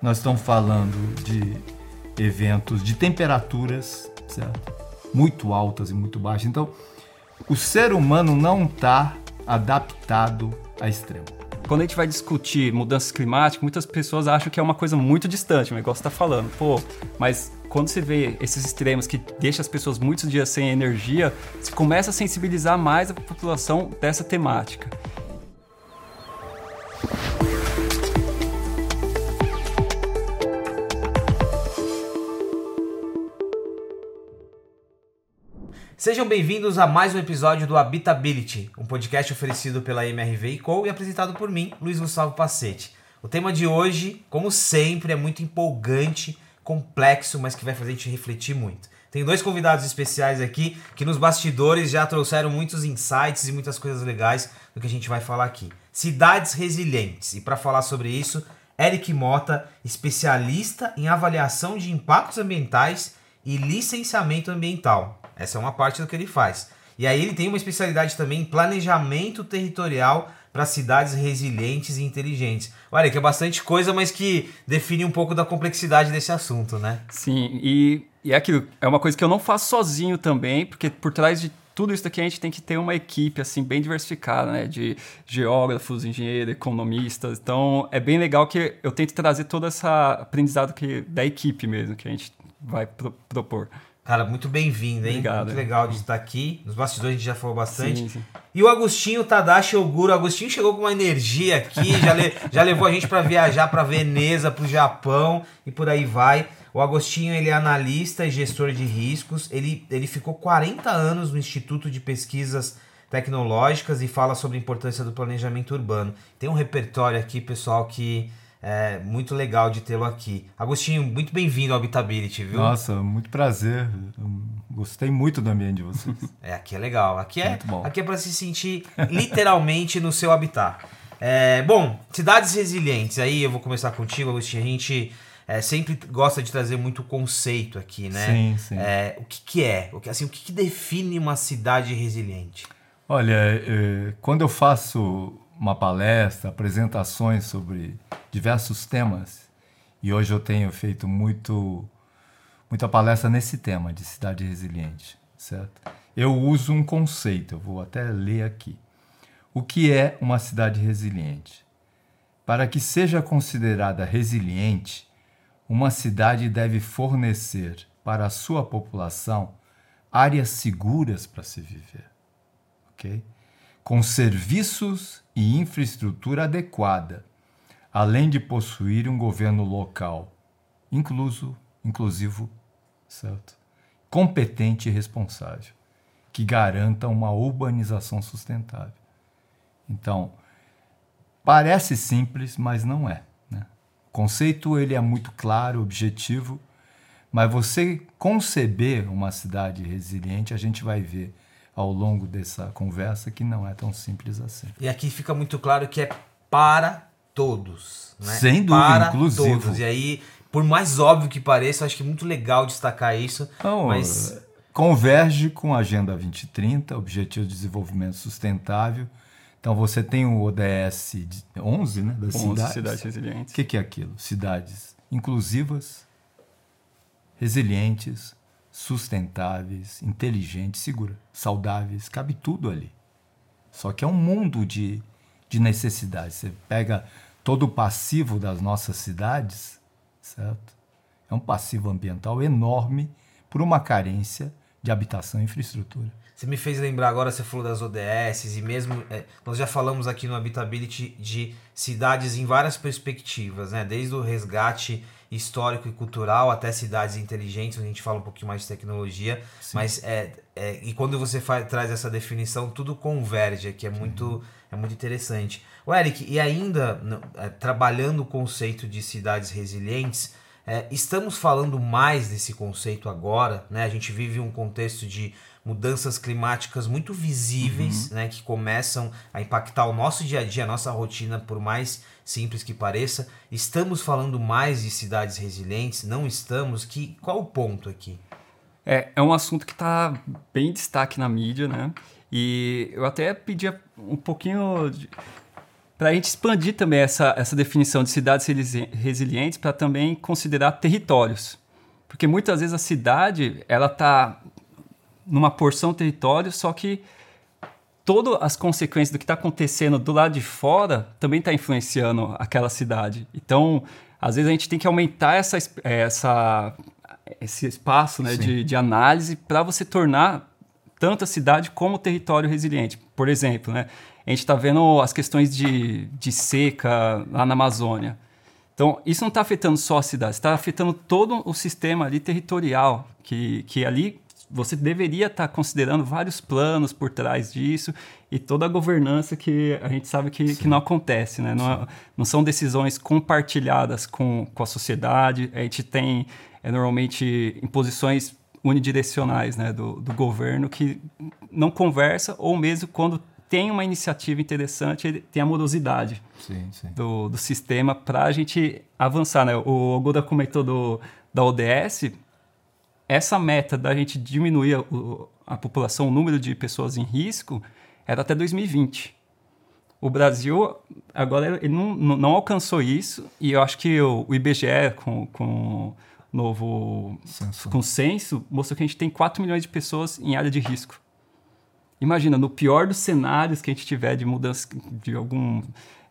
nós estamos falando de eventos de temperaturas, certo? Muito altas e muito baixas. Então, o ser humano não está adaptado a extremo. Quando a gente vai discutir mudanças climáticas, muitas pessoas acham que é uma coisa muito distante, o negócio está falando. Pô, mas quando você vê esses extremos que deixam as pessoas muitos dias sem energia, você começa a sensibilizar mais a população dessa temática. Sejam bem-vindos a mais um episódio do Habitability, um podcast oferecido pela MRV Co e apresentado por mim, Luiz Gustavo Pacete. O tema de hoje, como sempre, é muito empolgante, complexo, mas que vai fazer a gente refletir muito. Tem dois convidados especiais aqui que nos bastidores já trouxeram muitos insights e muitas coisas legais do que a gente vai falar aqui. Cidades resilientes. E para falar sobre isso, Eric Mota, especialista em avaliação de impactos ambientais e licenciamento ambiental. Essa é uma parte do que ele faz. E aí ele tem uma especialidade também em planejamento territorial para cidades resilientes e inteligentes. Olha, que é bastante coisa, mas que define um pouco da complexidade desse assunto, né? Sim, e, e é aquilo, é uma coisa que eu não faço sozinho também, porque por trás de tudo isso daqui a gente tem que ter uma equipe assim bem diversificada, né, de geógrafos, engenheiros, economistas. Então é bem legal que eu tento trazer todo esse aprendizado que da equipe mesmo que a gente vai pro propor. Cara, muito bem-vindo, hein? Obrigado. Muito legal de estar aqui. Nos bastidores a gente já falou bastante. Sim, sim. E o Agostinho Tadashi Oguro. O Agostinho chegou com uma energia aqui, já, le- já levou a gente para viajar para Veneza, para o Japão e por aí vai. O Agostinho ele é analista e gestor de riscos. Ele, ele ficou 40 anos no Instituto de Pesquisas Tecnológicas e fala sobre a importância do planejamento urbano. Tem um repertório aqui, pessoal, que é muito legal de tê-lo aqui. Agostinho, muito bem-vindo ao Habitability, viu? Nossa, muito prazer. Gostei muito do ambiente de vocês. É, aqui é legal. Aqui é, aqui é para se sentir literalmente no seu habitat. É, bom, cidades resilientes. Aí eu vou começar contigo, Agostinho. A gente é, sempre gosta de trazer muito conceito aqui, né? Sim, sim. É, o que, que é? O que, assim, o que, que define uma cidade resiliente? Olha, eh, quando eu faço uma palestra, apresentações sobre diversos temas, e hoje eu tenho feito muito, muita palestra nesse tema de cidade resiliente, certo? Eu uso um conceito, eu vou até ler aqui. O que é uma cidade resiliente? Para que seja considerada resiliente, uma cidade deve fornecer para a sua população áreas seguras para se viver ok? com serviços e infraestrutura adequada, além de possuir um governo local incluso, inclusivo, certo? competente e responsável, que garanta uma urbanização sustentável. Então, parece simples, mas não é. Né? O conceito ele é muito claro, objetivo, mas você conceber uma cidade resiliente, a gente vai ver ao longo dessa conversa que não é tão simples assim. E aqui fica muito claro que é para todos. Né? Sem dúvida, para inclusivo. todos. E aí, por mais óbvio que pareça, eu acho que é muito legal destacar isso. Então, mas converge com a Agenda 2030, Objetivo de Desenvolvimento Sustentável. Então você tem o ODS de 11, né, das 11 cidades. cidades resilientes. O que, que é aquilo? Cidades inclusivas, resilientes, sustentáveis, inteligentes, seguras, saudáveis, cabe tudo ali. Só que é um mundo de, de necessidades. Você pega todo o passivo das nossas cidades, certo? É um passivo ambiental enorme por uma carência de habitação e infraestrutura. Você me fez lembrar agora, você falou das ODS e mesmo. é, nós já falamos aqui no Habitability de cidades em várias perspectivas, né? Desde o resgate histórico e cultural até cidades inteligentes, onde a gente fala um pouquinho mais de tecnologia. Mas é, é- E quando você faz, traz essa definição, tudo converge aqui, é muito, é muito interessante. O Eric, e ainda no- é, trabalhando o conceito de cidades resilientes, é, estamos falando mais desse conceito agora, né? A gente vive um contexto de mudanças climáticas muito visíveis, né? Que começam a impactar o nosso dia a dia, a nossa rotina, por mais simples que pareça. Estamos falando mais de cidades resilientes? Não estamos? Que, qual o ponto aqui? É, é um assunto que está bem em destaque na mídia, né? E eu até pedia um pouquinho de para a gente expandir também essa, essa definição de cidades resilientes para também considerar territórios. Porque muitas vezes a cidade ela está numa porção território, só que todas as consequências do que está acontecendo do lado de fora também está influenciando aquela cidade. Então, às vezes a gente tem que aumentar essa, essa, esse espaço né, de, de análise para você tornar tanto a cidade como o território resiliente. Por exemplo, né, a gente está vendo as questões de, de seca lá na Amazônia. Então, isso não está afetando só a cidade, está afetando todo o sistema ali territorial, que, que ali você deveria estar tá considerando vários planos por trás disso e toda a governança que a gente sabe que, que não acontece, né? Não, é, não, são decisões compartilhadas com, com a sociedade, a gente tem é, normalmente imposições unidirecionais né, do, do governo que não conversa ou mesmo quando tem uma iniciativa interessante, tem a morosidade sim, sim. Do, do sistema para a gente avançar. Né? O Goda comentou do, da ODS, essa meta da gente diminuir a, a população, o número de pessoas em risco, era até 2020. O Brasil, agora, ele não, não alcançou isso, e eu acho que o, o IBGE, com, com novo censo. consenso, mostrou que a gente tem 4 milhões de pessoas em área de risco. Imagina, no pior dos cenários que a gente tiver de mudança de algum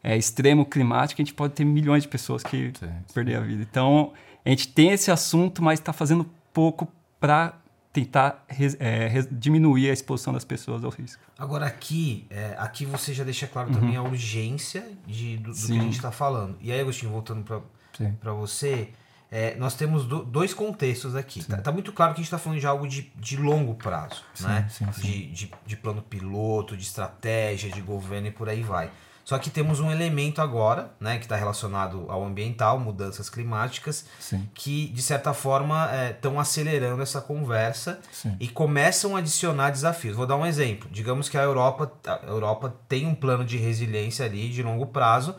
é, extremo climático, a gente pode ter milhões de pessoas que sim, perder sim. a vida. Então, a gente tem esse assunto, mas está fazendo pouco para tentar é, diminuir a exposição das pessoas ao risco. Agora aqui, é, aqui você já deixa claro uhum. também a urgência de, do, do que a gente está falando. E aí, Agostinho, voltando para você, é, nós temos do, dois contextos aqui. Tá, tá, muito claro que a gente está falando de algo de, de longo prazo, sim, né? Sim, sim. De, de, de, plano piloto, de estratégia, de governo e por aí vai. Só que temos um elemento agora, né, que está relacionado ao ambiental, mudanças climáticas, que de certa forma estão é, acelerando essa conversa e começam a adicionar desafios. Vou dar um exemplo. Digamos que a Europa, a Europa tem um plano de resiliência ali de longo prazo,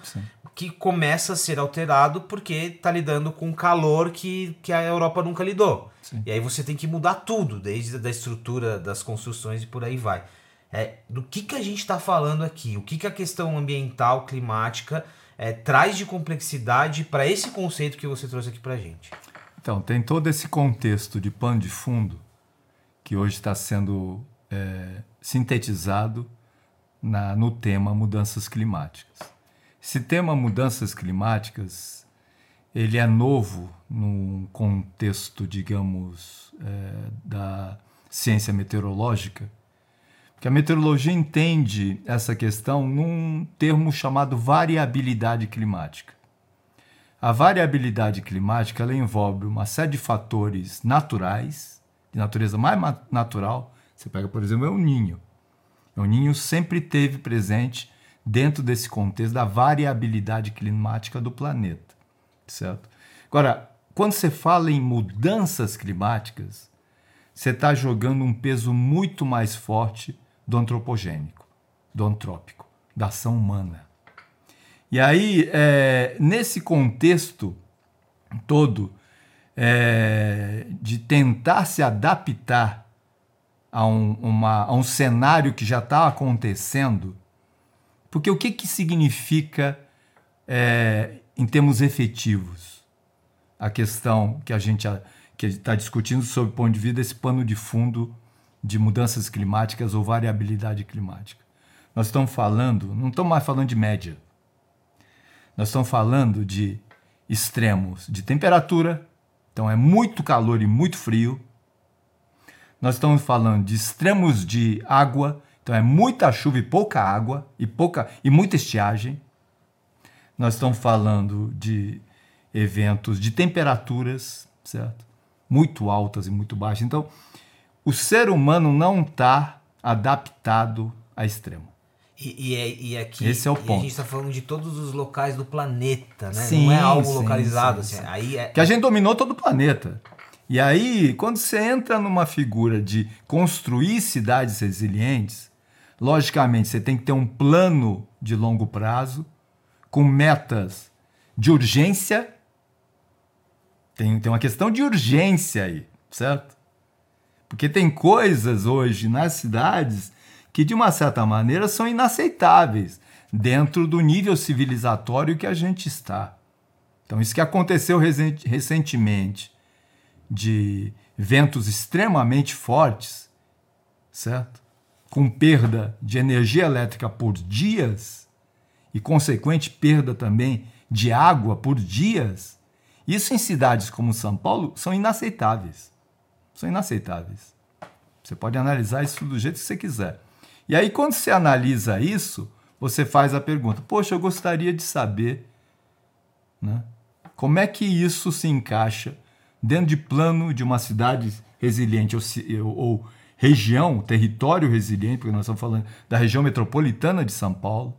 que começa a ser alterado porque está lidando com calor que, que a Europa nunca lidou. Sim. E aí você tem que mudar tudo, desde a estrutura das construções e por aí vai. É, do que, que a gente está falando aqui? O que, que a questão ambiental, climática é, traz de complexidade para esse conceito que você trouxe aqui para a gente? Então, tem todo esse contexto de pano de fundo que hoje está sendo é, sintetizado na, no tema mudanças climáticas. Esse tema mudanças climáticas, ele é novo num contexto, digamos, é, da ciência meteorológica, porque a meteorologia entende essa questão num termo chamado variabilidade climática. A variabilidade climática ela envolve uma série de fatores naturais, de natureza mais natural. Você pega, por exemplo, o Ninho. O Ninho sempre teve presente dentro desse contexto da variabilidade climática do planeta, certo? Agora, quando você fala em mudanças climáticas, você está jogando um peso muito mais forte do antropogênico, do antrópico, da ação humana. E aí, é, nesse contexto todo, é, de tentar se adaptar a um, uma, a um cenário que já está acontecendo, porque o que, que significa, é, em termos efetivos, a questão que a gente está discutindo sob o ponto de vista desse pano de fundo de mudanças climáticas ou variabilidade climática? Nós estamos falando, não estamos mais falando de média. Nós estamos falando de extremos de temperatura, então é muito calor e muito frio. Nós estamos falando de extremos de água, então é muita chuva e pouca água e pouca e muita estiagem. Nós estamos falando de eventos de temperaturas, certo? Muito altas e muito baixas. Então, o ser humano não está adaptado a extremo. E, e, é, e aqui Esse é o ponto. a gente está falando de todos os locais do planeta, né? Sim, não é algo sim, localizado. Sim, assim. Aí é... Que a gente dominou todo o planeta. E aí, quando você entra numa figura de construir cidades resilientes, Logicamente, você tem que ter um plano de longo prazo, com metas de urgência. Tem, tem uma questão de urgência aí, certo? Porque tem coisas hoje nas cidades que, de uma certa maneira, são inaceitáveis. dentro do nível civilizatório que a gente está. Então, isso que aconteceu recentemente de ventos extremamente fortes, certo? Com perda de energia elétrica por dias e consequente perda também de água por dias. Isso em cidades como São Paulo são inaceitáveis. São inaceitáveis. Você pode analisar isso do jeito que você quiser. E aí, quando você analisa isso, você faz a pergunta: Poxa, eu gostaria de saber né, como é que isso se encaixa dentro de plano de uma cidade resiliente ou, ou região, território resiliente, porque nós estamos falando da região metropolitana de São Paulo,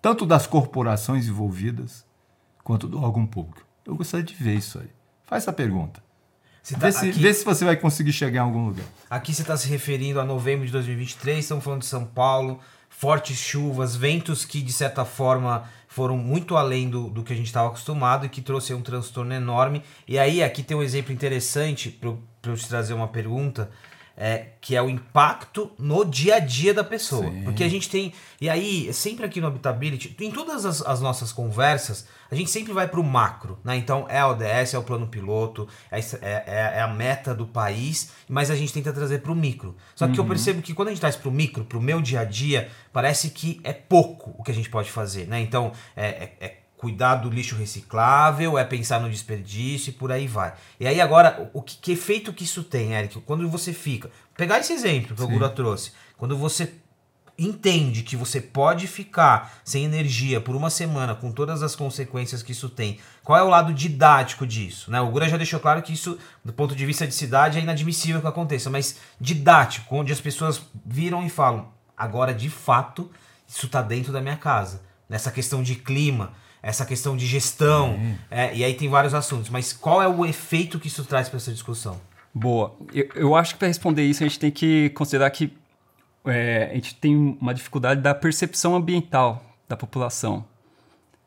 tanto das corporações envolvidas quanto do órgão público. Eu gostaria de ver isso aí. Faz essa pergunta. Tá vê, se, aqui, vê se você vai conseguir chegar em algum lugar. Aqui você está se referindo a novembro de 2023, estamos falando de São Paulo, fortes chuvas, ventos que de certa forma foram muito além do, do que a gente estava acostumado e que trouxe um transtorno enorme. E aí, aqui tem um exemplo interessante para eu te trazer uma pergunta. É, que é o impacto no dia a dia da pessoa. Sim. Porque a gente tem. E aí, sempre aqui no Habitability, em todas as, as nossas conversas, a gente sempre vai para o macro, né? Então é a ODS, é o plano piloto, é, é, é a meta do país, mas a gente tenta trazer para o micro. Só que uhum. eu percebo que quando a gente traz para o micro, para o meu dia a dia, parece que é pouco o que a gente pode fazer, né? Então é, é, é cuidar do lixo reciclável, é pensar no desperdício e por aí vai. E aí agora, o que, que efeito que isso tem, Eric? Quando você fica... Pegar esse exemplo que o Gura trouxe. Quando você entende que você pode ficar sem energia por uma semana, com todas as consequências que isso tem, qual é o lado didático disso? Né? O Gura já deixou claro que isso, do ponto de vista de cidade, é inadmissível que aconteça, mas didático, onde as pessoas viram e falam, agora de fato, isso está dentro da minha casa. Nessa questão de clima, essa questão de gestão, uhum. é, e aí tem vários assuntos, mas qual é o efeito que isso traz para essa discussão? Boa. Eu, eu acho que para responder isso a gente tem que considerar que é, a gente tem uma dificuldade da percepção ambiental da população.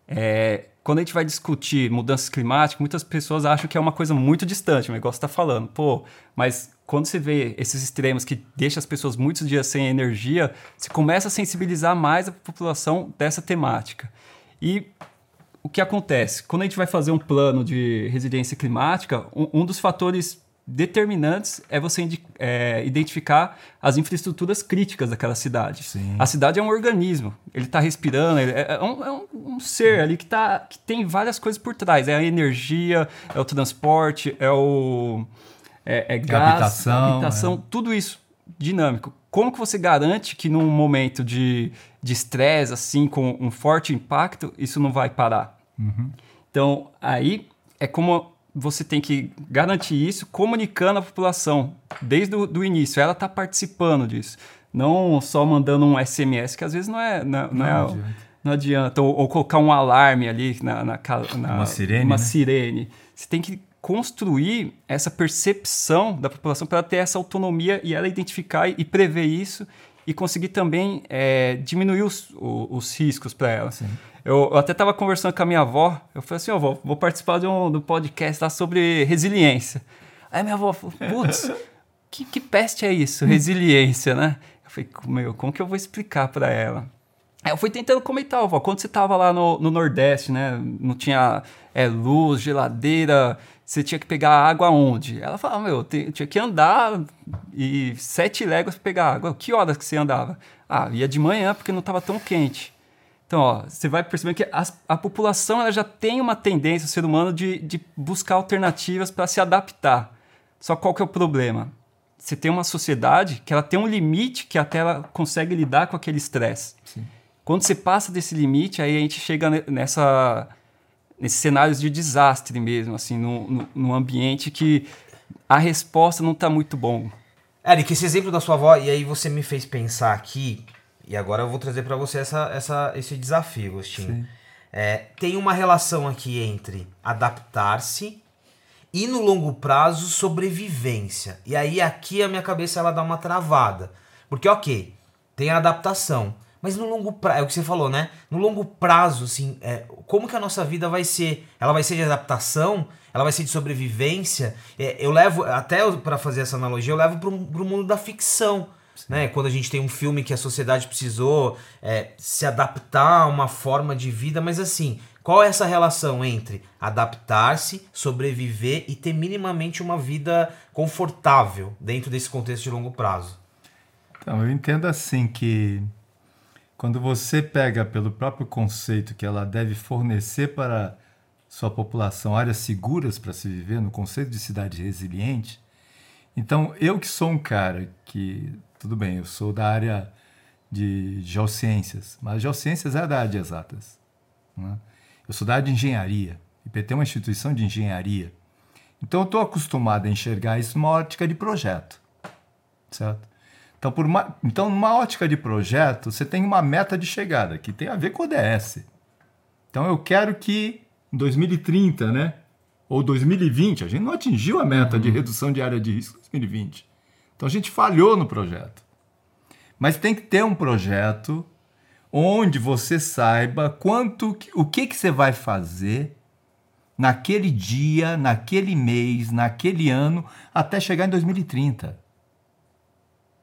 É, quando a gente vai discutir mudanças climáticas, muitas pessoas acham que é uma coisa muito distante, o negócio está falando. Pô, mas quando você vê esses extremos que deixam as pessoas muitos dias sem energia, você começa a sensibilizar mais a população dessa temática. E o que acontece? Quando a gente vai fazer um plano de residência climática, um, um dos fatores determinantes é você é, identificar as infraestruturas críticas daquela cidade. Sim. A cidade é um organismo, ele está respirando, ele é, é, um, é um, um, ser ali que, tá, que tem várias coisas por trás. É a energia, é o transporte, é o é, é gás, habitação, habitação é. tudo isso dinâmico. Como que você garante que num momento de estresse, assim, com um forte impacto, isso não vai parar? Uhum. Então, aí é como você tem que garantir isso comunicando à população desde o início. Ela está participando disso. Não só mandando um SMS, que às vezes não é. Não, não, não é, adianta. Não adianta. Ou, ou, colocar um alarme ali na. na, na uma sirene. Uma né? sirene. Você tem que construir essa percepção da população para ter essa autonomia e ela identificar e prever isso e conseguir também é, diminuir os, os, os riscos para ela. Sim. Eu, eu até estava conversando com a minha avó. Eu falei assim: ó, vou, vou participar de um do podcast lá sobre resiliência. Aí minha avó falou: putz, que, que peste é isso? Resiliência, né? Eu falei: meu, como que eu vou explicar para ela? Aí eu fui tentando comentar, avó, quando você estava lá no, no Nordeste, né? Não tinha é, luz, geladeira, você tinha que pegar água onde? Ela falava, meu, tinha que andar e sete léguas para pegar água. Que horas que você andava? Ah, ia de manhã porque não estava tão quente. Então, ó, você vai perceber que a, a população ela já tem uma tendência, o ser humano, de, de buscar alternativas para se adaptar. Só qual que é o problema? Você tem uma sociedade que ela tem um limite que até ela consegue lidar com aquele estresse. Quando você passa desse limite, aí a gente chega nessa nesses cenários de desastre mesmo, assim, no, no, no ambiente que a resposta não está muito bom. Eric, esse exemplo da sua avó, e aí você me fez pensar aqui e agora eu vou trazer para você essa, essa, esse desafio, Agostinho. É, tem uma relação aqui entre adaptar-se e no longo prazo sobrevivência. E aí aqui a minha cabeça ela dá uma travada. Porque ok, tem a adaptação, mas no longo prazo, é o que você falou, né? No longo prazo, assim, é, como que a nossa vida vai ser? Ela vai ser de adaptação? Ela vai ser de sobrevivência? É, eu levo, até para fazer essa analogia, eu levo para o mundo da ficção. né? Quando a gente tem um filme que a sociedade precisou é, se adaptar a uma forma de vida, mas assim, qual é essa relação entre adaptar-se, sobreviver e ter minimamente uma vida confortável dentro desse contexto de longo prazo? Então, eu entendo assim que quando você pega pelo próprio conceito que ela deve fornecer para sua população áreas seguras para se viver, no conceito de cidade resiliente, então eu que sou um cara que, tudo bem, eu sou da área de geociências, mas geociências é da área de exatas. Né? Eu sou da área de engenharia. IPT é uma instituição de engenharia. Então eu estou acostumado a enxergar isso numa ótica de projeto, certo? Então, por uma, então, numa ótica de projeto, você tem uma meta de chegada, que tem a ver com o ODS. Então, eu quero que em 2030, né? Ou 2020, a gente não atingiu a meta uhum. de redução de área de risco em 2020. Então, a gente falhou no projeto. Mas tem que ter um projeto onde você saiba quanto, o que, que você vai fazer naquele dia, naquele mês, naquele ano, até chegar em 2030.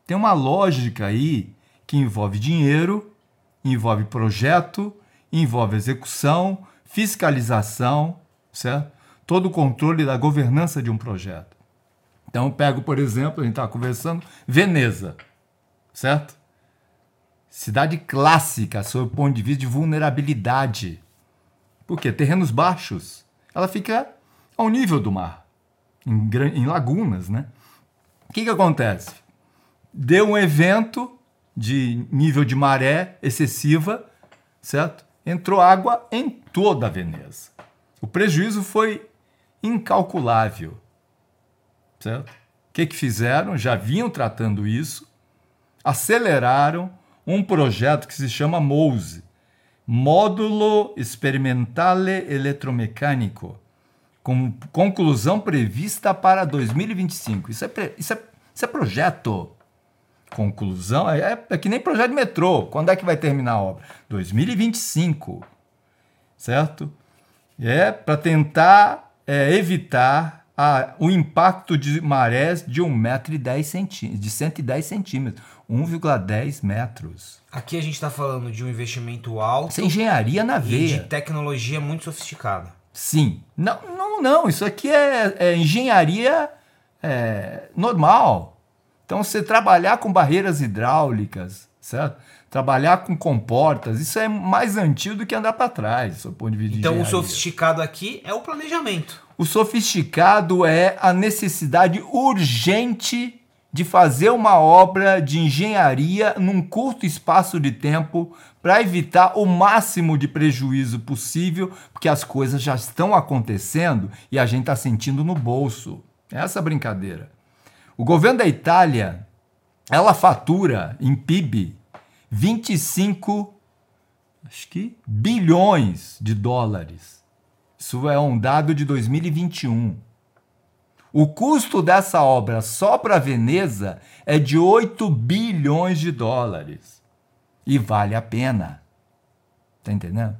Tem uma lógica aí que envolve dinheiro, envolve projeto, envolve execução, fiscalização, certo? Todo o controle da governança de um projeto. Então, pego, por exemplo, a gente estava conversando, Veneza, certo? Cidade clássica, sob o ponto de vista de vulnerabilidade. Por quê? Terrenos baixos. Ela fica ao nível do mar, em, em lagunas, né? O que, que acontece? Deu um evento de nível de maré excessiva, certo? Entrou água em toda a Veneza. O prejuízo foi incalculável, certo? O que, que fizeram? Já vinham tratando isso, aceleraram um projeto que se chama MOSE, Módulo Experimentale Eletromecânico, com conclusão prevista para 2025. Isso é, isso é, isso é projeto conclusão, é, é, que nem projeto de metrô. Quando é que vai terminar a obra? 2025, certo? É para tentar é, evitar a, o impacto de marés de 1,10m, centímetros, de 110 centímetros, 1,10 metros. Aqui a gente está falando de um investimento alto. Isso é engenharia na veia. E de tecnologia muito sofisticada. Sim. Não, não, não. Isso aqui é, é engenharia é, normal então, você trabalhar com barreiras hidráulicas, certo? Trabalhar com comportas, isso é mais antigo do que andar para trás, do ponto de vista Então, de o sofisticado aqui é o planejamento. O sofisticado é a necessidade urgente de fazer uma obra de engenharia num curto espaço de tempo para evitar o máximo de prejuízo possível, porque as coisas já estão acontecendo e a gente está sentindo no bolso. É essa brincadeira. O governo da Itália, ela fatura em PIB 25 acho que bilhões de dólares. Isso é um dado de 2021. O custo dessa obra só para Veneza é de 8 bilhões de dólares. E vale a pena. Tá entendendo?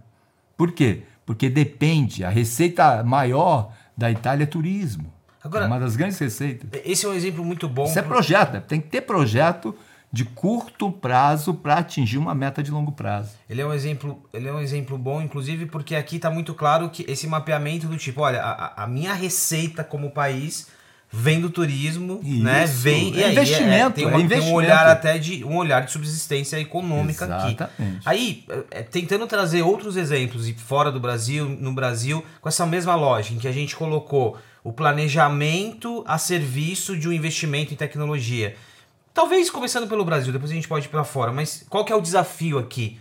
Por quê? Porque depende, a receita maior da Itália é turismo. Agora, é uma das grandes receitas. Esse é um exemplo muito bom. Isso é projeto, né? tem que ter projeto de curto prazo para atingir uma meta de longo prazo. Ele é um exemplo, ele é um exemplo bom, inclusive, porque aqui está muito claro que esse mapeamento do tipo, olha, a, a minha receita como país vem do turismo, Isso. né? Vem é investimento, é, tem, uma, é investimento. um olhar até de um olhar de subsistência econômica Exatamente. aqui. Aí, é, tentando trazer outros exemplos fora do Brasil, no Brasil, com essa mesma lógica em que a gente colocou o planejamento a serviço de um investimento em tecnologia. Talvez começando pelo Brasil, depois a gente pode ir para fora, mas qual que é o desafio aqui?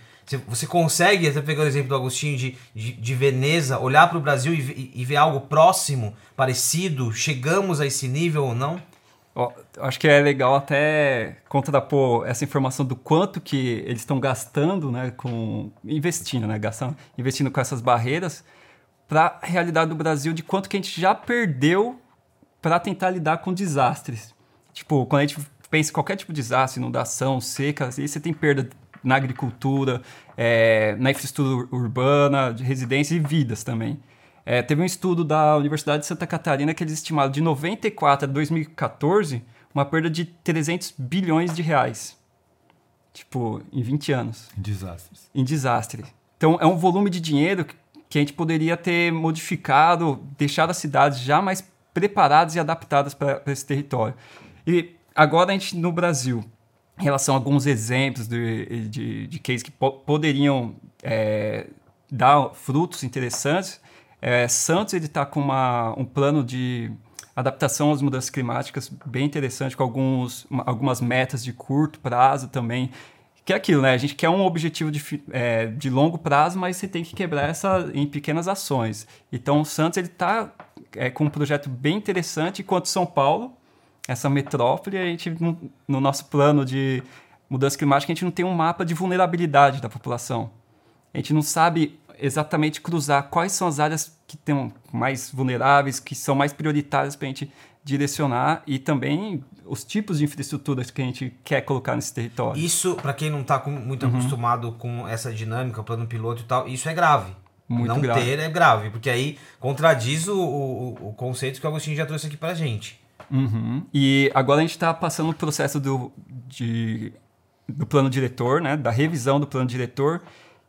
Você consegue, até pegando o exemplo do Agostinho de, de, de Veneza, olhar para o Brasil e, e, ver algo próximo, parecido? Chegamos a esse nível ou não? Oh, acho que é legal até contrapor essa informação do quanto que eles estão gastando, né, com investindo, né, gastando, investindo com essas barreiras para a realidade do Brasil de quanto que a gente já perdeu para tentar lidar com desastres. Tipo, quando a gente pensa em qualquer tipo de desastre, inundação, seca, aí você tem perda na agricultura, é, na infraestrutura urbana, de residência e vidas também. É, teve um estudo da Universidade de Santa Catarina que eles estimaram de 94 a 2014, uma perda de 300 bilhões de reais. Tipo, em 20 anos. Em desastres. Em desastre. Então, é um volume de dinheiro que a gente poderia ter modificado, deixado as cidades já mais preparadas e adaptadas para esse território. E agora a gente, no Brasil, em relação a alguns exemplos de, de, de cases que po poderiam é, dar frutos interessantes, é, Santos está com uma, um plano de adaptação às mudanças climáticas bem interessante, com alguns, algumas metas de curto prazo também. Que é aquilo, né? A gente quer um objetivo de, é, de longo prazo, mas você tem que quebrar essa em pequenas ações. Então, o Santos está é, com um projeto bem interessante, enquanto São Paulo, essa metrópole, a gente, no nosso plano de mudança climática, a gente não tem um mapa de vulnerabilidade da população. A gente não sabe exatamente cruzar quais são as áreas que estão mais vulneráveis, que são mais prioritárias para a gente direcionar e também os tipos de infraestruturas que a gente quer colocar nesse território. Isso, para quem não está muito uhum. acostumado com essa dinâmica, plano piloto e tal, isso é grave. Muito não grave. ter é grave, porque aí contradiz o, o, o conceito que o Agostinho já trouxe aqui para a gente. Uhum. E agora a gente está passando o processo do, de, do plano diretor, né, da revisão do plano diretor,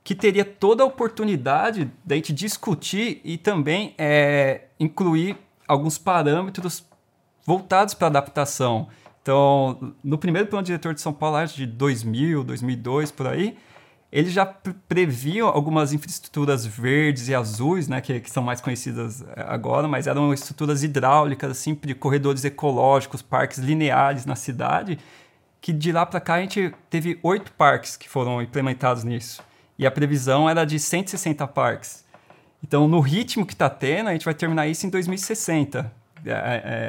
que teria toda a oportunidade da gente discutir e também é, incluir alguns parâmetros voltados para adaptação. Então, no primeiro plano diretor de São Paulo, de 2000, 2002, por aí, ele já previa algumas infraestruturas verdes e azuis, né, que, que, são mais conhecidas é, agora, mas eram estruturas hidráulicas, assim, de corredores ecológicos, parques lineares na cidade, que de lá para cá a gente teve oito parques que foram implementados nisso e a previsão era de 160 parques. Então, no ritmo que está tendo, a gente vai terminar isso em 2060. É, é,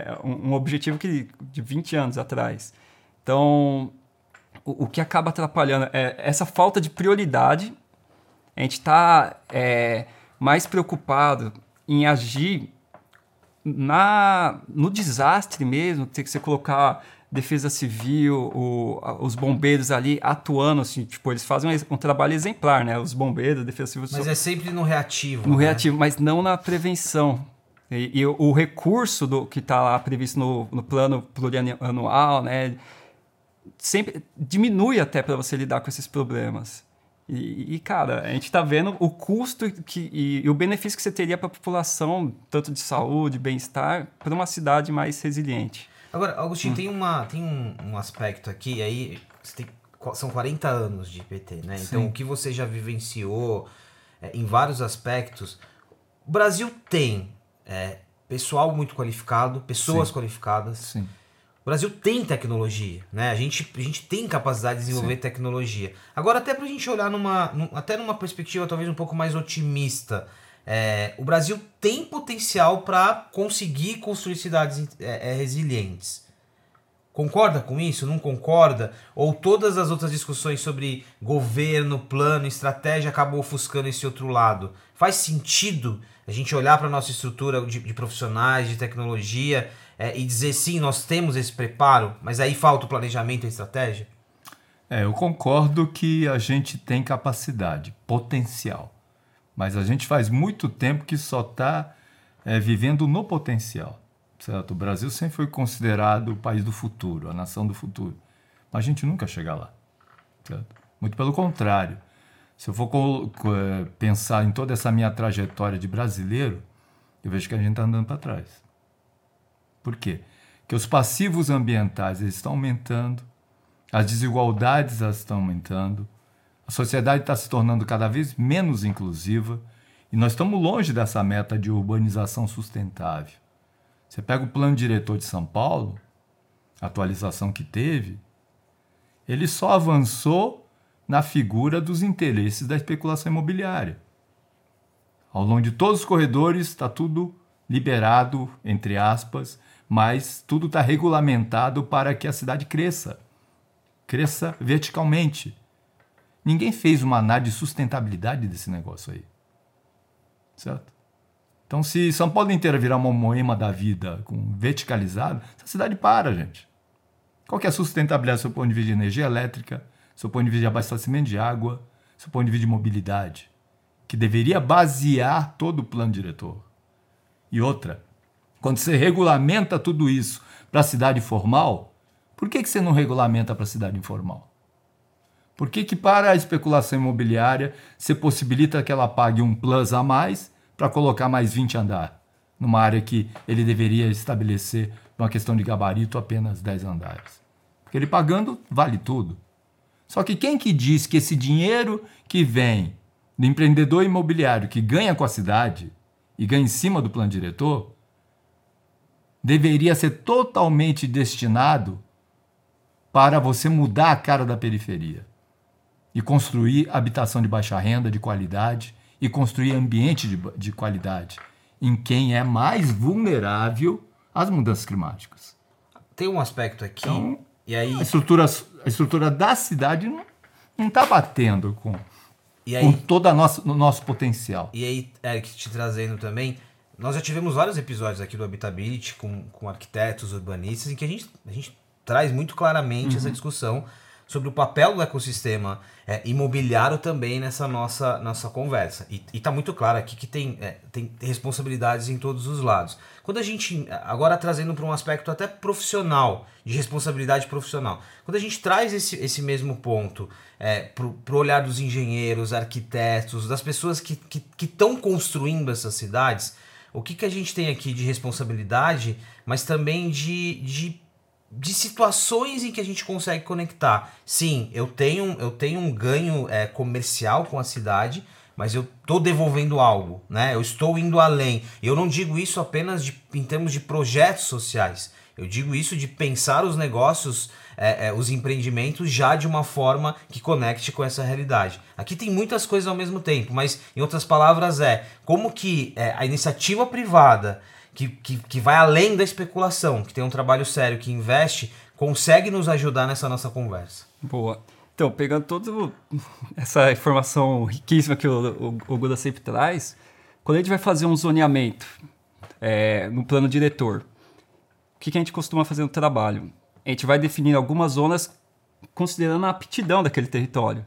é um objetivo que, de 20 anos atrás. Então, o, o que acaba atrapalhando é essa falta de prioridade. A gente está é, mais preocupado em agir na, no desastre mesmo, ter que você colocar defesa civil, o, os bombeiros ali atuando, assim, tipo, eles fazem um, um trabalho exemplar, né? Os bombeiros, defesa civil. Mas é sempre no reativo. No né? reativo, mas não na prevenção. E, e o, o, recurso do, que está lá previsto no, no plano plurianual, né? Sempre diminui até para você lidar com esses problemas. E, e, cara, a gente está vendo o custo que, e, e, o benefício que você teria para a população, tanto de saúde, bem-estar, para uma cidade mais resiliente. Agora, Augustinho, hum. tem, uma, tem um, um aspecto aqui, aí tem, são 40 anos de IPT, né? Sim. Então, o que você já vivenciou é, em vários aspectos. O Brasil tem é, pessoal muito qualificado, pessoas Sim. qualificadas. Sim. O Brasil tem tecnologia, né? A gente, a gente tem capacidade de desenvolver Sim. tecnologia. Agora, até para a gente olhar numa, num, até numa perspectiva talvez um pouco mais otimista, é, o Brasil tem potencial para conseguir construir cidades é, é, resilientes. Concorda com isso? Não concorda? Ou todas as outras discussões sobre governo, plano, estratégia acabam ofuscando esse outro lado? Faz sentido a gente olhar para a nossa estrutura de, de, profissionais, de tecnologia é, e dizer sim, nós temos esse preparo, mas aí falta o planejamento e a estratégia? É, eu concordo que a gente tem capacidade, potencial. Mas a gente faz muito tempo que só está é, vivendo no potencial. Certo? O Brasil sempre foi considerado o país do futuro, a nação do futuro. Mas a gente nunca chega lá. Certo? Muito pelo contrário. Se eu for é, pensar em toda essa minha trajetória de brasileiro, eu vejo que a gente está andando para trás. Por quê? Porque os passivos ambientais eles estão aumentando, as desigualdades elas estão aumentando, a sociedade está se tornando cada vez menos inclusiva e nós estamos longe dessa meta de urbanização sustentável. Você pega o plano diretor de São Paulo, a atualização que teve, ele só avançou na figura dos interesses da especulação imobiliária. Ao longo de todos os corredores está tudo liberado, entre aspas, mas tudo está regulamentado para que a cidade cresça. Cresça verticalmente. Ninguém fez uma análise de sustentabilidade desse negócio aí. Certo? Então, se São Paulo inteira virar uma moema da vida com verticalizado, essa cidade para, gente. Qual que é a sustentabilidade do seu ponto de vista de energia elétrica, do seu ponto de vista de abastecimento de água, do seu ponto de vista de mobilidade? Que deveria basear todo o plano diretor. E outra, quando você regulamenta tudo isso para a cidade formal, Por que, que você não regulamenta para a cidade informal? Por que, que para a especulação imobiliária você possibilita que ela pague um plus a mais para colocar mais 20 andar numa área que ele deveria estabelecer uma questão de gabarito apenas 10 andares? Porque ele pagando vale tudo. Só que quem que diz que esse dinheiro que vem do empreendedor imobiliário que ganha com a cidade e ganha em cima do plano diretor deveria ser totalmente destinado para você mudar a cara da periferia e construir habitação de baixa renda, de qualidade, e construir ambiente de, de qualidade em quem é mais vulnerável às mudanças climáticas. Tem um aspecto aqui, então, e aí... A estrutura, a estrutura da cidade não está batendo com, aí, com todo nossa, o nosso potencial. E aí, Eric, te trazendo também, nós já tivemos vários episódios aqui do Habitability com, com arquitetos, urbanistas, em que a gente, a gente traz muito claramente uhum. essa discussão sobre o papel do ecossistema é, imobiliário também nessa nossa, nossa conversa. E está muito claro aqui que tem, é, tem responsabilidades em todos os lados. Quando a gente, agora trazendo para um aspecto até profissional, de responsabilidade profissional, quando a gente traz esse, esse mesmo ponto é, para o olhar dos engenheiros, arquitetos, das pessoas que estão que, que construindo essas cidades, o que, que a gente tem aqui de responsabilidade, mas também de, de de situações em que a gente consegue conectar. Sim, eu tenho, eu tenho um ganho é, comercial com a cidade, mas eu estou devolvendo algo, né? Eu estou indo além. Eu não digo isso apenas de, em termos de projetos sociais. Eu digo isso de pensar os negócios, é, é, os empreendimentos já de uma forma que conecte com essa realidade. Aqui tem muitas coisas ao mesmo tempo, mas em outras palavras é como que é, a iniciativa privada que, que, que vai além da especulação, que tem um trabalho sério, que investe, consegue nos ajudar nessa nossa conversa. Boa. Então, pegando toda essa informação riquíssima que o, o, o Guda sempre traz, quando a gente vai fazer um zoneamento é, no plano diretor, o que, que a gente costuma fazer no trabalho? A gente vai definir algumas zonas considerando a aptidão daquele território.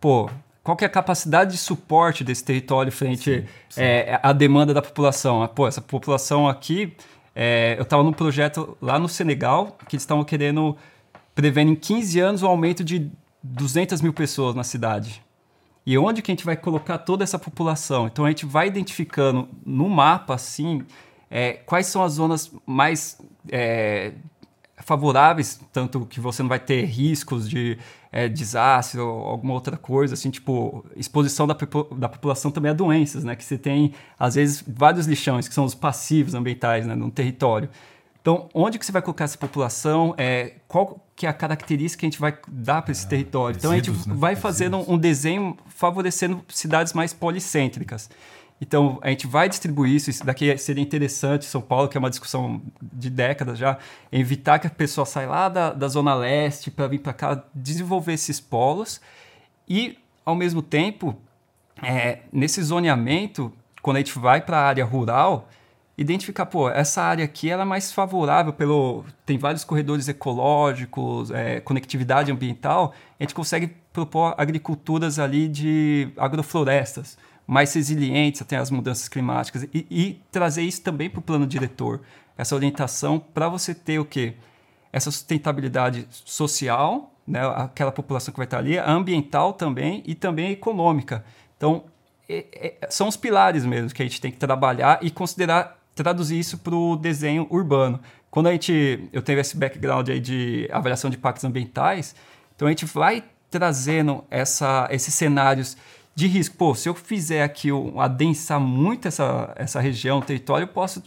Pô, qual que é a capacidade de suporte desse território frente é, à demanda da população. Pô, essa população aqui, é, eu estava num projeto lá no Senegal, que eles estavam querendo, prevendo em 15 anos o aumento de 200 mil pessoas na cidade. E onde que a gente vai colocar toda essa população? Então a gente vai identificando no mapa, assim, é, quais são as zonas mais é, favoráveis, tanto que você não vai ter riscos de é, desastre ou alguma outra coisa, assim, tipo, exposição da, da população também a doenças, né? Que você tem, às vezes, vários lixões, que são os passivos ambientais, né, no território. Então, onde que você vai colocar essa população? É, qual que é a característica que a gente vai dar para esse ah, território? Então, a gente né? vai fazendo um desenho favorecendo cidades mais policêntricas. Então, a gente vai distribuir isso. Isso daqui seria interessante, São Paulo, que é uma discussão de décadas já, evitar que a pessoa saia lá da, da Zona Leste para vir para cá, desenvolver esses polos. E, ao mesmo tempo, é, nesse zoneamento, quando a gente vai para a área rural, identificar, pô, essa área aqui ela é mais favorável pelo. Tem vários corredores ecológicos, é, conectividade ambiental, a gente consegue propor agriculturas ali de agroflorestas mais resilientes até as mudanças climáticas e, e trazer isso também para o plano diretor, essa orientação para você ter o quê? Essa sustentabilidade social, né, aquela população que vai estar ali, ambiental também e também econômica. Então, é, é, são os pilares mesmo que a gente tem que trabalhar e considerar, traduzir isso para o desenho urbano. Quando a gente, eu tenho esse background aí de avaliação de impactos ambientais, então a gente vai trazendo essa, esses cenários de risco. Pô, se eu fizer aqui, um, adensar muito essa, essa região, território, eu posso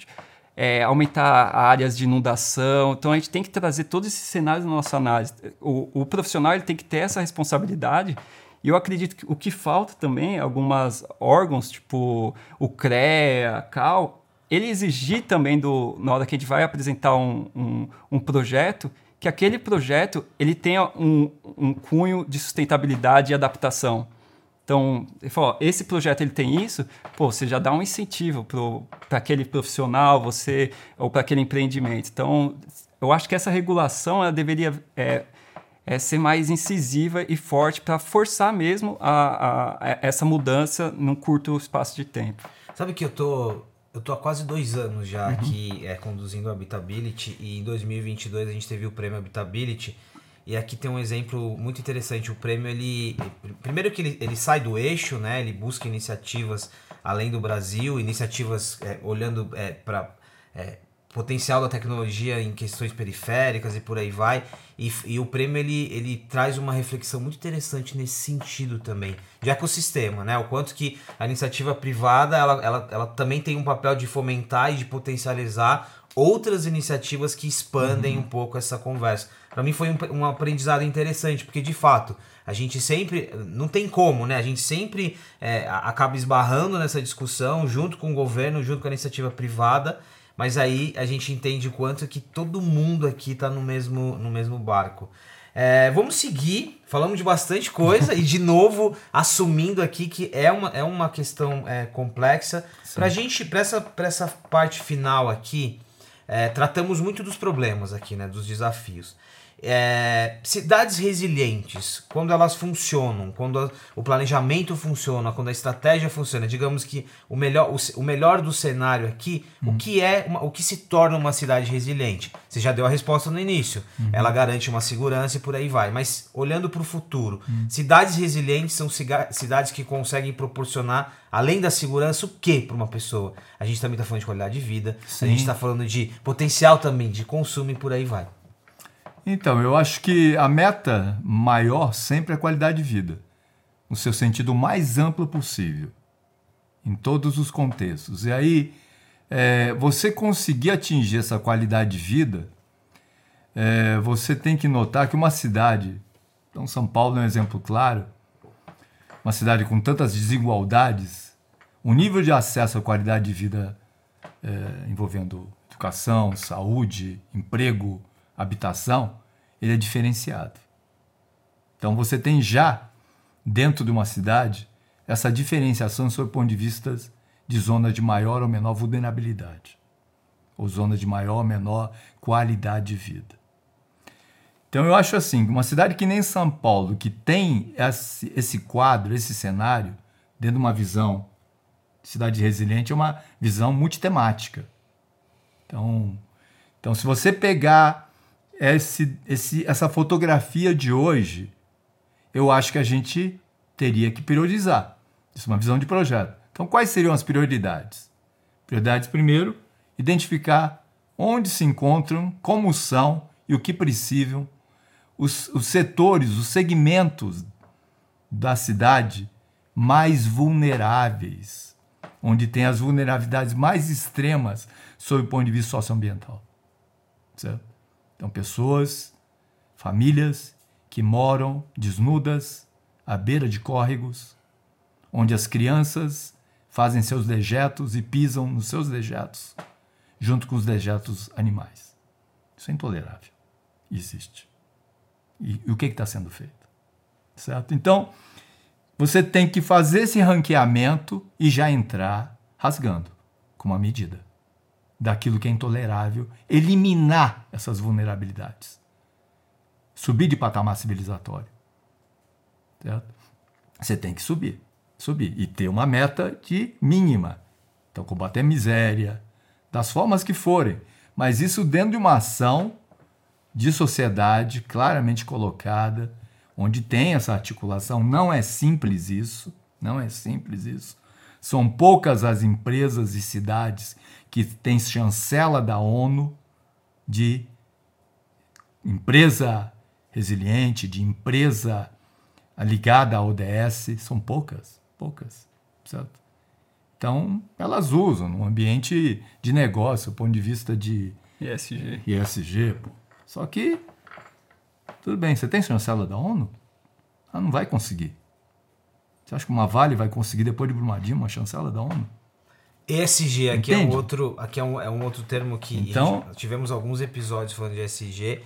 é, aumentar áreas de inundação. Então a gente tem que trazer todos esses cenários na nossa análise. O, o profissional ele tem que ter essa responsabilidade. E eu acredito que o que falta também, alguns órgãos, tipo o CREA, a CAL, ele exigir também, do, na hora que a gente vai apresentar um, um, um projeto, que aquele projeto ele tenha um, um cunho de sustentabilidade e adaptação. Então, ele falou, ó, esse projeto ele tem isso, pô, você já dá um incentivo para aquele profissional, você ou para aquele empreendimento. Então, eu acho que essa regulação ela deveria é, é ser mais incisiva e forte para forçar mesmo a, a, a, essa mudança num curto espaço de tempo. Sabe que eu tô Eu tô há quase dois anos já uhum. aqui é, conduzindo o Habitability e em 2022 a gente teve o prêmio Habitability e aqui tem um exemplo muito interessante. O prêmio, ele. Primeiro que ele, ele sai do eixo, né? Ele busca iniciativas além do Brasil, iniciativas é, olhando é, para é, potencial da tecnologia em questões periféricas e por aí vai. E, e, o prêmio ele, ele traz uma reflexão muito interessante nesse sentido também, de ecossistema, né? O quanto que a iniciativa privada ela, ela, ela também tem um papel de fomentar e de potencializar outras iniciativas que expandem uhum. um pouco essa conversa para mim foi um, um, aprendizado interessante, porque de fato a gente sempre, não tem como, né? A gente sempre é, acaba esbarrando nessa discussão junto com o governo, junto com a iniciativa privada, mas aí a gente entende quanto que todo mundo aqui está no mesmo, no mesmo barco. É, vamos seguir, falamos de bastante coisa e de novo assumindo aqui que é uma, é uma questão é, complexa. Para gente, para essa, essa parte final aqui, é, tratamos muito dos problemas aqui, né, dos desafios. É, cidades resilientes, quando elas funcionam, quando a, o planejamento funciona, quando a estratégia funciona, digamos que o melhor, o, o melhor do cenário aqui, uhum. o que é uma, o que se torna uma cidade resiliente? Você já deu a resposta no início. Uhum. Ela garante uma segurança e por aí vai. Mas olhando para o futuro, uhum. cidades resilientes são cidades que conseguem proporcionar, além da segurança, o que para uma pessoa? A gente também está falando de qualidade de vida, Sim. a gente está falando de potencial também de consumo e por aí vai. Então, eu acho que a meta maior sempre é a qualidade de vida, no seu sentido mais amplo possível, em todos os contextos. E aí, é, você conseguir atingir essa qualidade de vida, é, você tem que notar que uma cidade, então São Paulo é um exemplo claro, uma cidade com tantas desigualdades, o nível de acesso à qualidade de vida é, envolvendo educação, saúde, emprego, habitação, ele é diferenciado. Então você tem já, dentro de uma cidade, essa diferenciação sob o ponto de vista de zonas de maior ou menor vulnerabilidade, ou zonas de maior ou menor qualidade de vida. Então eu acho assim, uma cidade que nem São Paulo, que tem esse, esse quadro, esse cenário, dentro de uma visão de cidade resiliente, é uma visão multitemática. Então, então se você pegar esse, esse, essa fotografia de hoje, eu acho que a gente teria que priorizar. Isso é uma visão de projeto. Então, quais seriam as prioridades? Prioridades, primeiro, identificar onde se encontram, como são e o que precisam os, os setores, os segmentos da cidade mais vulneráveis, onde tem as vulnerabilidades mais extremas sob o ponto de vista socioambiental. Certo? Então, pessoas, famílias que moram desnudas à beira de córregos, onde as crianças fazem seus dejetos e pisam nos seus dejetos, junto com os dejetos animais. Isso é intolerável. Existe. E, e o que está sendo feito? Certo? Então, você tem que fazer esse ranqueamento e já entrar rasgando com uma medida daquilo que é intolerável, eliminar essas vulnerabilidades. Subir de patamar civilizatório. Certo? Você tem que subir, subir e ter uma meta de mínima. Então, combater a miséria, das formas que forem, mas isso dentro de uma ação de sociedade claramente colocada, onde tem essa articulação. Não é simples isso, não é simples isso. São poucas as empresas e cidades que têm chancela da ONU de empresa resiliente, de empresa ligada à ODS, são poucas, poucas, certo? Então, elas usam no ambiente de negócio, do ponto de vista de ESG. ESG, pô. Só que, tudo bem, você tem chancela da ONU? Ela não vai conseguir. Você acha que uma Vale vai conseguir, depois de Brumadinho, uma chancela da ONU? ESG aqui é um outro, aqui é um, é um outro termo que então, tivemos alguns episódios falando de ESG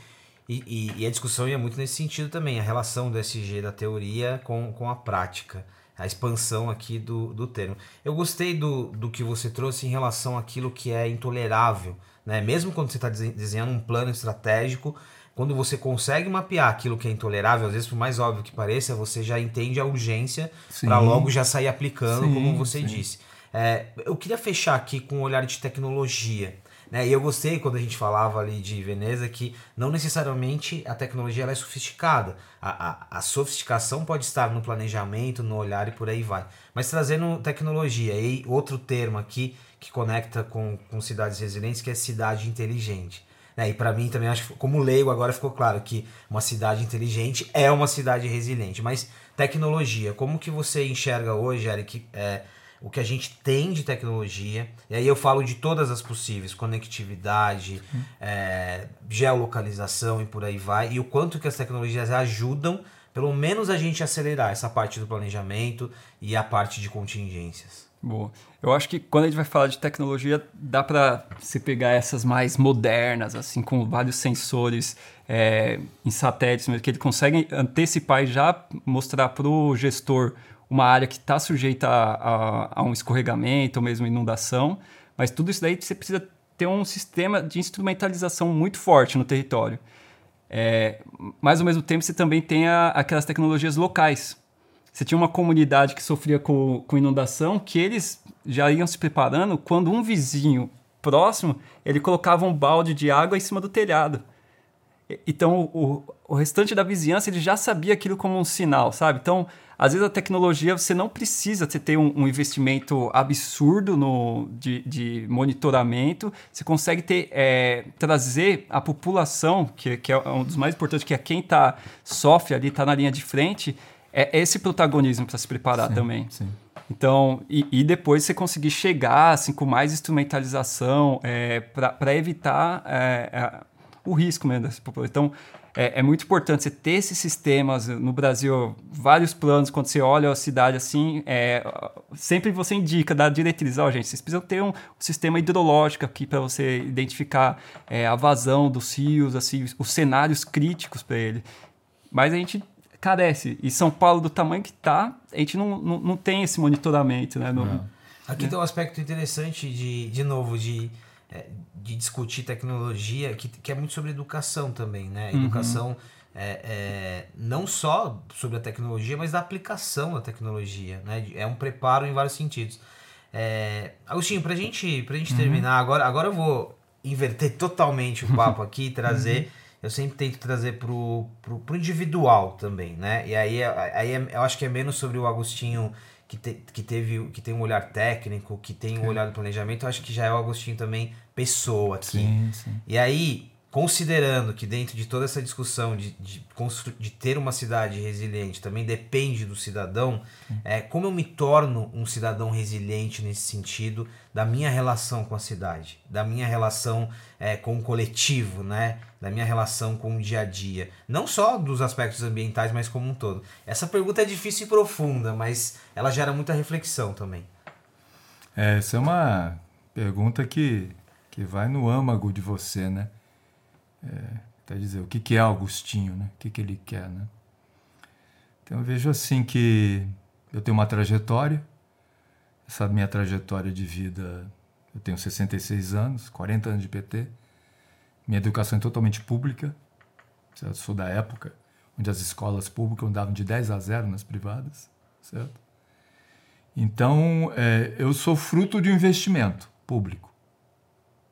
e, e, e, a discussão ia muito nesse sentido também, a relação do ESG da teoria com, com a prática, a expansão aqui do, do termo. Eu gostei do, do que você trouxe em relação àquilo que é intolerável, né? mesmo quando você está desenhando um plano estratégico, quando você consegue mapear aquilo que é intolerável, às vezes por mais óbvio que pareça, você já entende a urgência para logo já sair aplicando, sim, como você sim. disse. É, eu queria fechar aqui com um olhar de tecnologia. Né? E eu gostei quando a gente falava ali de Veneza que não necessariamente a tecnologia é sofisticada. A, a, a sofisticação pode estar no planejamento, no olhar e por aí vai. Mas trazendo tecnologia, e outro termo aqui que conecta com, com cidades resilientes, que é cidade inteligente. Né? E para mim também, acho que como leigo, agora ficou claro que uma cidade inteligente é uma cidade resiliente. Mas tecnologia, como que você enxerga hoje, Eric, é, o que a gente tem de tecnologia, e aí eu falo de todas as possíveis, conectividade, hum. é, geolocalização e por aí vai, e o quanto que as tecnologias ajudam, pelo menos a gente acelerar essa parte do planejamento e a parte de contingências. Boa. Eu acho que quando a gente vai falar de tecnologia, dá para se pegar essas mais modernas, assim, com vários sensores é, em satélites, que ele consegue antecipar e já mostrar para o gestor uma área que está sujeita a, a, a, um escorregamento ou mesmo inundação, mas tudo isso daí você precisa ter um sistema de instrumentalização muito forte no território. É, mas ao mesmo tempo você também tem a, aquelas tecnologias locais. Você tinha uma comunidade que sofria com, com inundação que eles já iam se preparando quando um vizinho próximo ele colocava um balde de água em cima do telhado. Então o, o restante da vizinhança ele já sabia aquilo como um sinal, sabe? Então às vezes a tecnologia você não precisa você ter um, um investimento absurdo no, de, de, monitoramento. Você consegue ter é, trazer a população, que, que, é um dos mais importantes, que é quem tá, sofre ali, está na linha de frente, é esse protagonismo para se preparar sim, também. Sim. Então, e, e, depois você conseguir chegar assim, com mais instrumentalização é, para evitar é, é, o risco mesmo dessa população. Então, é, é, muito importante você ter esses sistemas no Brasil, vários planos, quando você olha a cidade assim, é, sempre você indica, dá diretriz, ó, oh, gente, vocês precisam ter um, um sistema hidrológico aqui para você identificar é, a vazão dos rios, assim, os cenários críticos para ele. Mas a gente carece. E São Paulo, do tamanho que está, a gente não, não, não tem esse monitoramento, né? No, Aqui né? tem um aspecto interessante de, de novo, de é, de discutir tecnologia, que, que é muito sobre educação também, né? Uhum. Educação é, é, não só sobre a tecnologia, mas da aplicação da tecnologia, né? É um preparo em vários sentidos. É, Agostinho, pra gente, pra gente uhum. terminar, agora, agora eu vou inverter totalmente o papo aqui e trazer... Uhum. Eu sempre tento trazer pro, pro, pro individual também, né? E aí, aí é, eu acho que é menos sobre o Agostinho que, te, que teve que tem um olhar técnico, que tem um olhar do planejamento, eu acho que já é o Agostinho também pessoa aqui. Sim, sim. E aí, considerando que dentro de toda essa discussão de, de, de ter uma cidade resiliente também depende do cidadão, é, como eu me torno um cidadão resiliente nesse sentido da minha relação com a cidade, da minha relação é, com o coletivo, né? da minha relação com o dia a dia. Não só dos aspectos ambientais, mas como um todo. Essa pergunta é difícil e profunda, mas ela gera muita reflexão também. É, essa é uma pergunta que, que vai no âmago de você, né? É, quer dizer, o que, que é Augustinho, né? O que, que ele quer, né? Então eu vejo assim que eu tenho uma trajetória, essa minha trajetória de vida, eu tenho 66 anos, 40 anos de PT, minha educação é totalmente pública, certo? sou da época onde as escolas públicas davam de 10 a 0 nas privadas, certo? Então, é, eu sou fruto de um investimento público,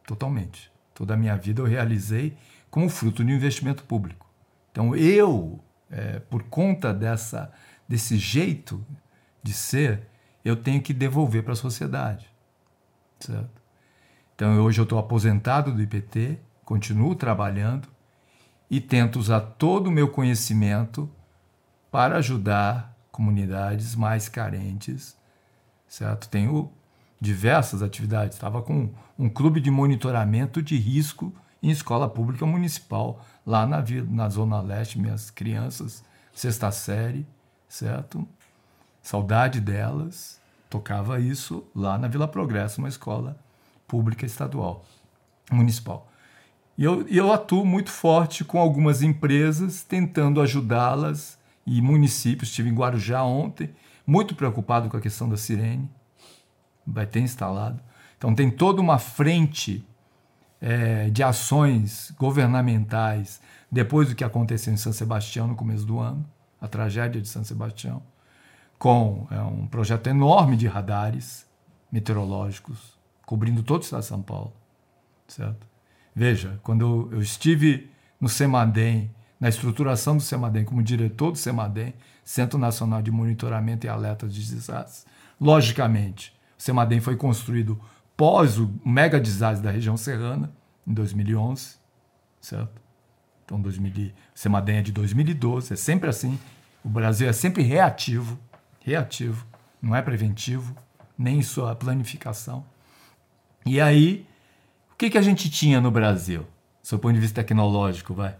totalmente. Toda a minha vida eu realizei como fruto de um investimento público. Então eu, é, por conta dessa, desse jeito de ser, eu tenho que devolver para a sociedade. Certo? Então hoje eu estou aposentado do IPT, continuo trabalhando e tento usar todo o meu conhecimento para ajudar comunidades mais carentes, certo? Tenho diversas atividades. Estava com um clube de monitoramento de risco em escola pública municipal, lá na, na Zona Leste, minhas crianças, sexta série, certo? Saudade delas, tocava isso lá na Vila Progresso, uma escola pública estadual, municipal. E eu, eu atuo muito forte com algumas empresas, tentando ajudá-las, e municípios, estive em Guarujá ontem, muito preocupado com a questão da sirene, vai ter instalado. Então tem toda uma frente é, de ações governamentais depois do que aconteceu em São Sebastião no começo do ano, a tragédia de São Sebastião, com é, um projeto enorme de radares, meteorológicos cobrindo todo o estado de São Paulo, certo? Veja, quando eu estive no CEMADEM, na estruturação do CEMADEM, como diretor do CEMADEM, Centro Nacional de Monitoramento e Alerta de Desastres, logicamente, o CEMADEM foi construído pós o mega desastre da região serrana, em 2011, certo? Então, 2000, o CEMADEM é de 2012, é sempre assim. O Brasil é sempre reativo, reativo, não é preventivo, nem em sua planificação. E aí, o que, que a gente tinha no Brasil, do ponto de vista tecnológico, vai?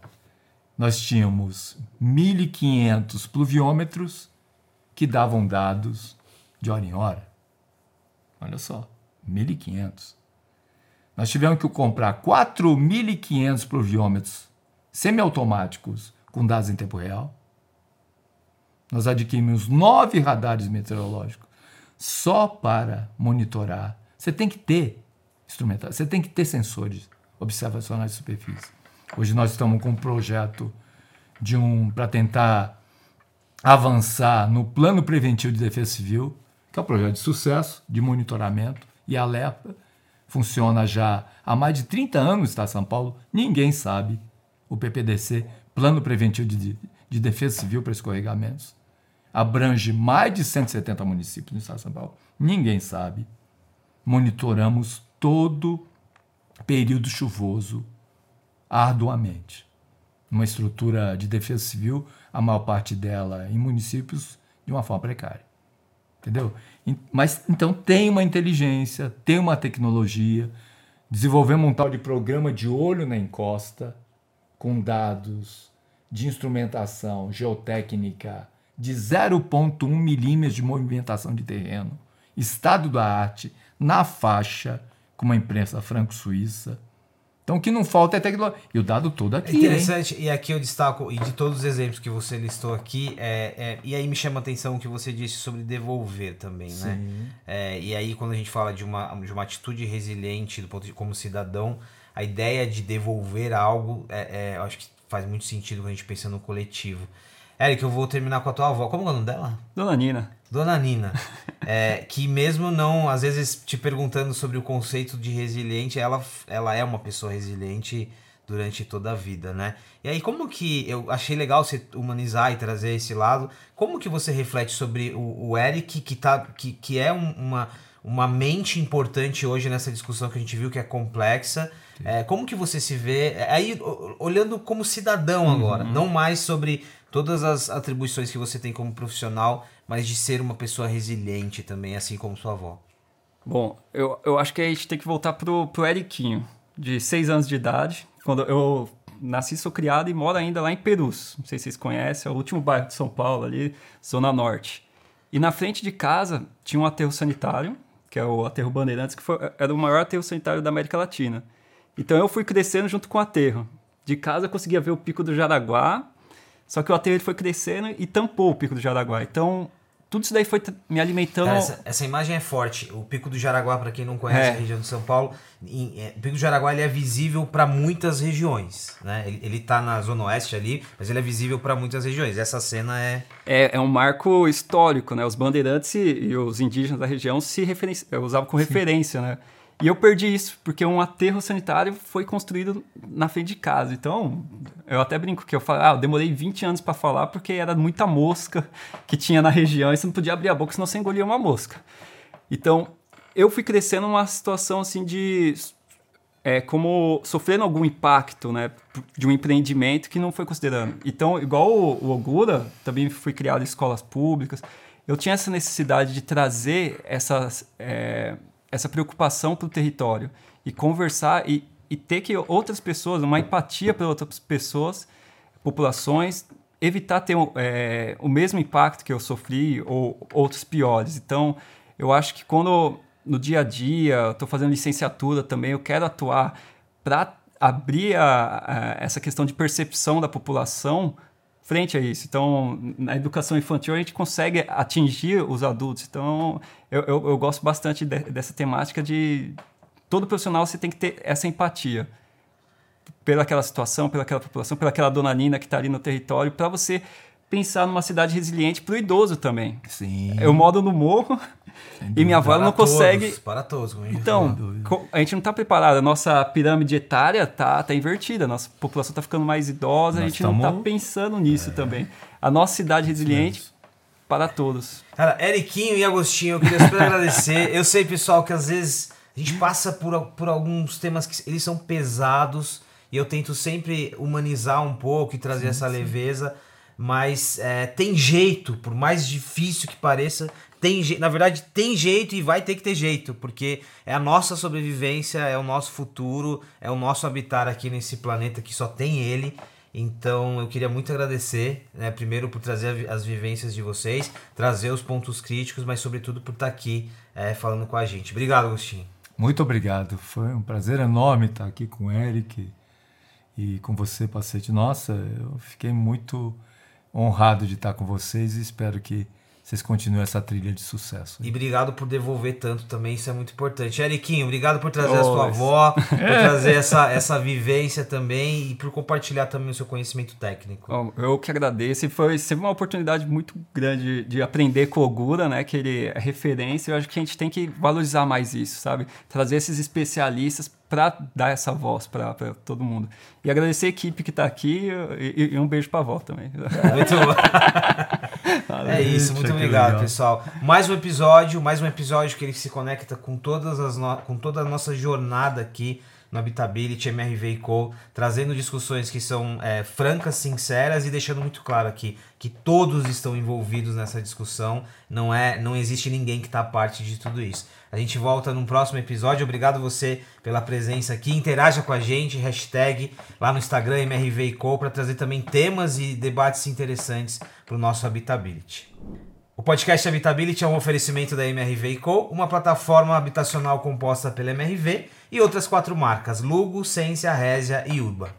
Nós tínhamos 1.500 pluviômetros que davam dados de hora em hora. Olha só, 1.500. Nós tivemos que comprar 4.500 pluviômetros semiautomáticos com dados em tempo real. Nós adquirimos nove radares meteorológicos só para monitorar. Você tem que ter instrumental, você tem que ter sensores observacionais de superfície. Hoje nós estamos com um projeto de um para tentar avançar no plano preventivo de defesa civil, que é um projeto de sucesso de monitoramento e alerta funciona já há mais de 30 anos está São Paulo, ninguém sabe o PPDC, Plano Preventivo de, de Defesa Civil para Escorregamentos, abrange mais de 170 municípios no estado de São Paulo, ninguém sabe. Monitoramos todo período chuvoso arduamente. Uma estrutura de defesa civil, a maior parte dela em municípios de uma forma precária. Entendeu? Mas então tem uma inteligência, tem uma tecnologia. Desenvolvemos um tal de programa de olho na encosta, com dados de instrumentação geotécnica de 0,1 milímetros de movimentação de terreno, estado da arte, na faixa, com uma imprensa franco-suíça então o que não falta é tecnologia. E o dado todo aqui. É interessante, hein? e aqui eu destaco, e de todos os exemplos que você listou aqui, é, é, e aí me chama a atenção o que você disse sobre devolver também, né? Sim. né? É, e aí, quando a gente fala de uma, de uma atitude resiliente do ponto de como cidadão, a ideia de devolver algo, é, é, eu acho que faz muito sentido quando a gente pensa no coletivo. Eric, eu vou terminar com a tua avó. Como é o nome dela? Dona Nina. Dona Nina. é, que mesmo não, às vezes, te perguntando sobre o conceito de resiliente, ela, ela é uma pessoa resiliente durante toda a vida, né? E aí, como que eu achei legal você humanizar e trazer esse lado? Como que você reflete sobre o, o Eric, que, tá, que, que é um, uma, uma mente importante hoje nessa discussão que a gente viu que é complexa? É, como que você se vê aí olhando como cidadão agora, uhum. não mais sobre todas as atribuições que você tem como profissional, mas de ser uma pessoa resiliente também, assim como sua avó? Bom, eu, eu acho que a gente tem que voltar pro, pro Eriquinho, de 6 anos de idade, quando eu nasci, sou criado e moro ainda lá em Perus. Não sei se vocês conhecem, é o último bairro de São Paulo, ali, Zona Norte. E na frente de casa tinha um aterro sanitário, que é o aterro Bandeirantes, que foi, era o maior aterro sanitário da América Latina. Então eu fui crescendo junto com o aterro. De casa eu conseguia ver o Pico do Jaraguá, só que o aterro foi crescendo e tampou o Pico do Jaraguá. Então, tudo isso daí foi me alimentando. Cara, essa, essa, imagem é forte. O Pico do Jaraguá, para quem não conhece é. a região de São Paulo, em, é, o Pico do Jaraguá ele é visível para muitas regiões. Né? Ele, ele tá na zona oeste ali, mas ele é visível para muitas regiões. Essa cena é... é. É um marco histórico, né? Os bandeirantes e, e os indígenas da região se referenci... usavam como referência, né? E eu perdi isso, porque um aterro sanitário foi construído na frente de casa. Então, eu até brinco que eu falo, ah, eu demorei 20 anos para falar porque era muita mosca que tinha na região e você não podia abrir a boca senão você engolia uma mosca. Então, eu fui crescendo numa situação assim de é, como sofrendo algum impacto, né, de um empreendimento que não foi considerando. Então, igual o, o Ogura, também fui criado em escolas públicas, eu tinha essa necessidade de trazer essas é, essa preocupação para o território e conversar e, e ter que outras pessoas, uma empatia para outras pessoas, populações, evitar ter é, o mesmo impacto que eu sofri ou outros piores. Então, eu acho que quando no dia a dia, estou fazendo licenciatura também, eu quero atuar para abrir a, a, essa questão de percepção da população frente a isso. Então, na educação infantil, a gente consegue atingir os adultos. Então, eu, eu, eu gosto bastante de, dessa temática de todo profissional você tem que ter essa empatia pelaquela situação, pelaquela população, pelaquela dona Nina que está ali no território, para você pensar numa cidade resiliente para o idoso também. Sim. Eu moro no morro E minha avó ela não todos, consegue. Para todos, a gente Então, a gente não está preparado. A nossa pirâmide etária tá, tá invertida. A nossa população está ficando mais idosa. a Nós gente não está pensando nisso também. A nossa cidade resiliente para todos. Cara, Eriquinho e Agostinho, eu queria super agradecer. Eu sei, pessoal, que às vezes a gente passa por, por alguns temas que eles são pesados e eu tento sempre humanizar um pouco e trazer essa leveza, mas é, tem jeito, por mais difícil que pareça, tem na verdade tem jeito e vai ter que ter jeito, porque é a nossa sobrevivência, é o nosso futuro, é o nosso habitar aqui nesse planeta que só tem ele. Então eu queria muito agradecer, né, primeiro por trazer as vivências de vocês, trazer os pontos críticos, mas sobretudo por estar aqui é, falando com a gente. Obrigado, Agostinho. Muito obrigado. Foi um prazer enorme estar aqui com o Eric e com você, Pacete. Nossa, eu fiquei muito honrado de estar com vocês e espero que vocês continuem essa trilha de sucesso. E obrigado por devolver tanto também, isso é muito importante. Eriquinho, obrigado por trazer a sua avó, por trazer essa, essa vivência também e por compartilhar também o seu conhecimento técnico. Bom, eu que agradeço. E foi sempre uma oportunidade muito grande de aprender com o Ogura, né? Que ele é referência. Eu acho que a gente tem que valorizar mais isso, sabe? Trazer esses especialistas para dar essa voz para todo mundo. E agradecer a equipe que está aqui e, e um beijo para a avó também. Muito bom. É isso, muito obrigado, legal. pessoal. Mais um episódio, mais um episódio que ele se conecta com todas as no- com toda a nossa jornada aqui no Habitability MRV e Co, trazendo discussões que são é, francas, sinceras e deixando muito claro aqui que todos estão envolvidos nessa discussão. Não é, não existe ninguém que está à parte de tudo isso. A gente volta num próximo episódio. Obrigado você pela presença aqui. Interaja com a gente, hashtag lá no Instagram MRVCO para trazer também temas e debates interessantes para o nosso Habitability. O podcast Habitability é um oferecimento da MRV Co, uma plataforma habitacional composta pela MRV e outras quatro marcas: Lugo, Sensia, Résia e Urba.